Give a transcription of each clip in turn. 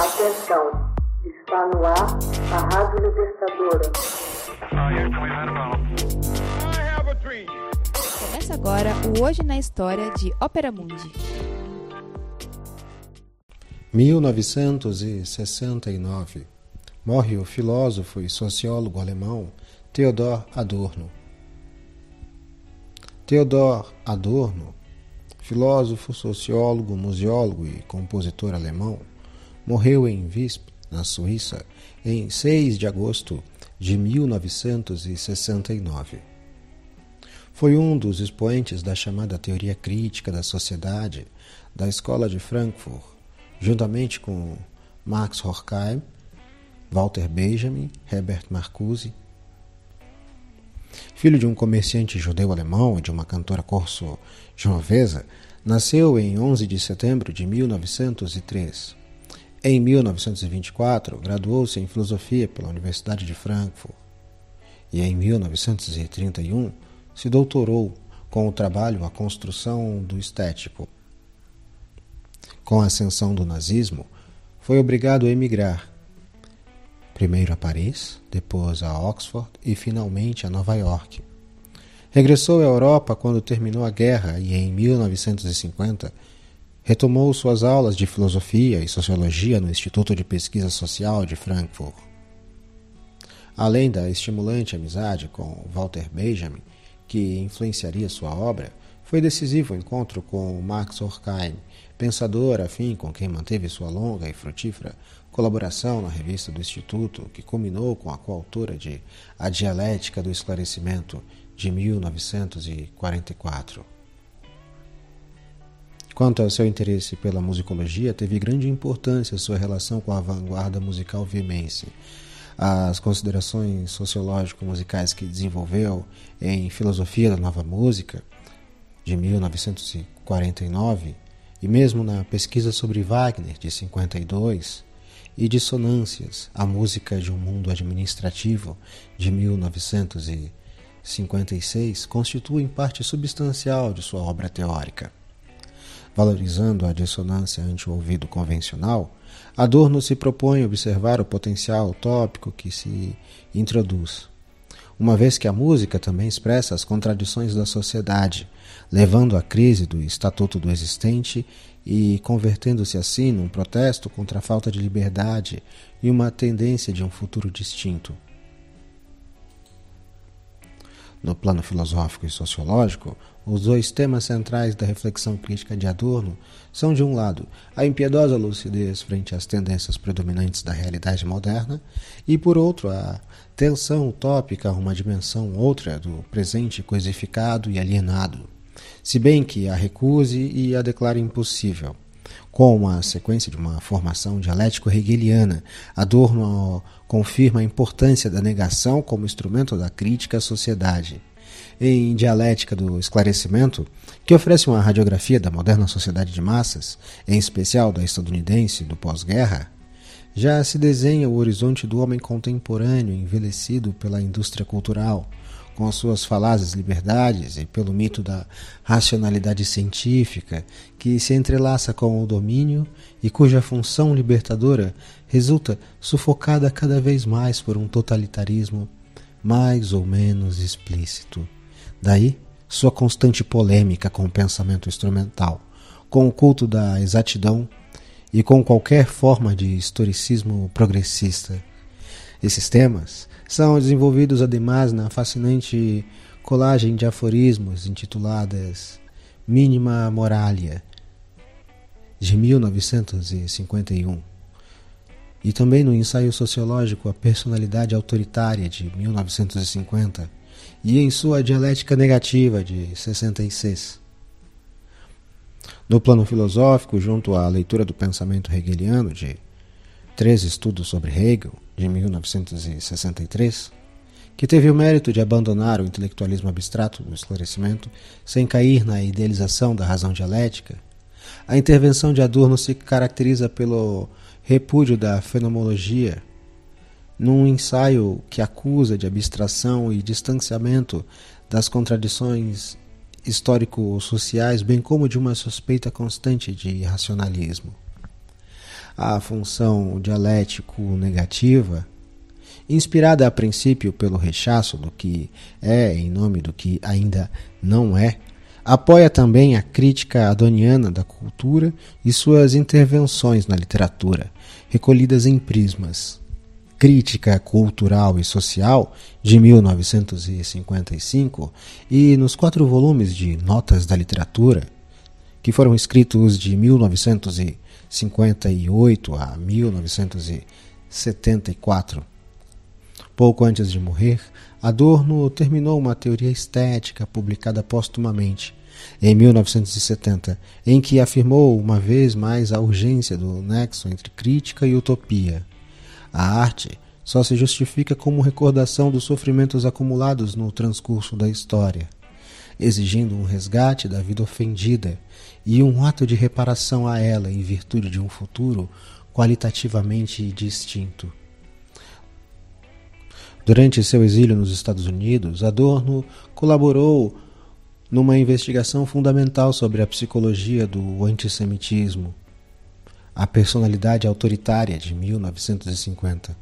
Atenção, está no ar a Rádio Libertadora. Começa agora o Hoje na História de Ópera Mundi. 1969 morre o filósofo e sociólogo alemão Theodor Adorno. Theodor Adorno, filósofo, sociólogo, museólogo e compositor alemão, morreu em Visp, na Suíça, em 6 de agosto de 1969. Foi um dos expoentes da chamada teoria crítica da sociedade da Escola de Frankfurt, juntamente com Max Horkheim, Walter Benjamin, Herbert Marcuse Filho de um comerciante judeu-alemão e de uma cantora corso-genovesa, nasceu em 11 de setembro de 1903. Em 1924, graduou-se em filosofia pela Universidade de Frankfurt. E em 1931, se doutorou com o trabalho A Construção do Estético. Com a ascensão do nazismo, foi obrigado a emigrar primeiro a Paris, depois a Oxford e finalmente a Nova York. Regressou à Europa quando terminou a guerra e, em 1950, retomou suas aulas de filosofia e sociologia no Instituto de Pesquisa Social de Frankfurt. Além da estimulante amizade com Walter Benjamin, que influenciaria sua obra, foi decisivo o encontro com Max Horkheim, pensador afim com quem manteve sua longa e frutífera colaboração na revista do Instituto, que culminou com a coautora de A Dialética do Esclarecimento, de 1944. Quanto ao seu interesse pela musicologia, teve grande importância sua relação com a vanguarda musical vimense. As considerações sociológico-musicais que desenvolveu em Filosofia da Nova Música, de 1949, e mesmo na pesquisa sobre Wagner, de 52, e Dissonâncias, a música de um mundo administrativo, de 1956, constituem parte substancial de sua obra teórica. Valorizando a dissonância ante o ouvido convencional, Adorno se propõe observar o potencial utópico que se introduz, uma vez que a música também expressa as contradições da sociedade, levando à crise do estatuto do existente e convertendo-se assim num protesto contra a falta de liberdade e uma tendência de um futuro distinto. No plano filosófico e sociológico, os dois temas centrais da reflexão crítica de Adorno são, de um lado, a impiedosa lucidez frente às tendências predominantes da realidade moderna, e, por outro, a tensão utópica a uma dimensão outra do presente coisificado e alienado se bem que a recuse e a declare impossível. Com a sequência de uma formação dialético-hegeliana, Adorno confirma a importância da negação como instrumento da crítica à sociedade. Em Dialética do Esclarecimento, que oferece uma radiografia da moderna sociedade de massas, em especial da estadunidense do pós-guerra, já se desenha o horizonte do homem contemporâneo envelhecido pela indústria cultural, com as suas falazes liberdades e pelo mito da racionalidade científica que se entrelaça com o domínio e cuja função libertadora resulta sufocada cada vez mais por um totalitarismo mais ou menos explícito. Daí sua constante polêmica com o pensamento instrumental, com o culto da exatidão e com qualquer forma de historicismo progressista. Esses temas são desenvolvidos ademais na fascinante colagem de aforismos intituladas Mínima Moralia, de 1951, e também no ensaio sociológico A Personalidade Autoritária, de 1950, e em sua Dialética Negativa, de 66. No plano filosófico, junto à leitura do pensamento hegeliano, de Três Estudos sobre Hegel, de 1963, que teve o mérito de abandonar o intelectualismo abstrato do esclarecimento sem cair na idealização da razão dialética, a intervenção de Adorno se caracteriza pelo repúdio da fenomenologia, num ensaio que acusa de abstração e distanciamento das contradições histórico-sociais, bem como de uma suspeita constante de racionalismo. A função dialético-negativa, inspirada a princípio pelo rechaço do que é em nome do que ainda não é, apoia também a crítica adoniana da cultura e suas intervenções na literatura, recolhidas em prismas. Crítica Cultural e Social, de 1955, e nos quatro volumes de Notas da Literatura, que foram escritos de 1958 a 1974. Pouco antes de morrer, Adorno terminou uma teoria estética publicada póstumamente, em 1970, em que afirmou uma vez mais a urgência do nexo entre crítica e utopia a arte só se justifica como recordação dos sofrimentos acumulados no transcurso da história, exigindo um resgate da vida ofendida e um ato de reparação a ela em virtude de um futuro qualitativamente distinto. Durante seu exílio nos Estados Unidos, Adorno colaborou numa investigação fundamental sobre a psicologia do antissemitismo a Personalidade Autoritária, de 1950.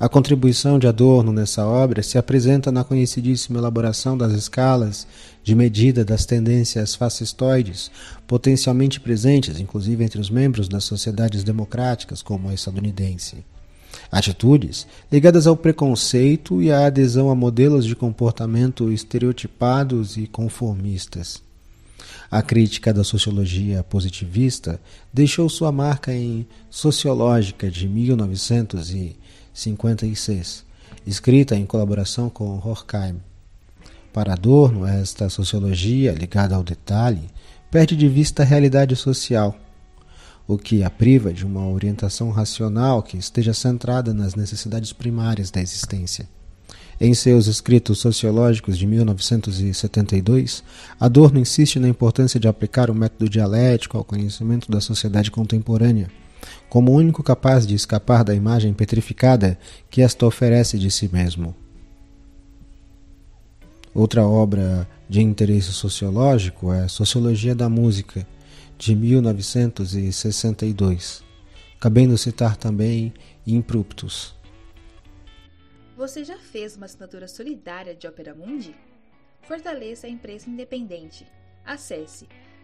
A contribuição de Adorno nessa obra se apresenta na conhecidíssima elaboração das escalas de medida das tendências fascistoides, potencialmente presentes, inclusive entre os membros das sociedades democráticas, como a estadunidense. Atitudes ligadas ao preconceito e à adesão a modelos de comportamento estereotipados e conformistas. A crítica da sociologia positivista deixou sua marca em Sociológica de 1956, escrita em colaboração com Horkheim. Para Adorno, esta sociologia, ligada ao detalhe, perde de vista a realidade social, o que a priva de uma orientação racional que esteja centrada nas necessidades primárias da existência. Em seus escritos sociológicos de 1972, Adorno insiste na importância de aplicar o método dialético ao conhecimento da sociedade contemporânea, como o único capaz de escapar da imagem petrificada que esta oferece de si mesmo. Outra obra de interesse sociológico é Sociologia da Música, de 1962, cabendo citar também Impruptus. Você já fez uma assinatura solidária de Opera Mundi? Fortaleça a imprensa independente. Acesse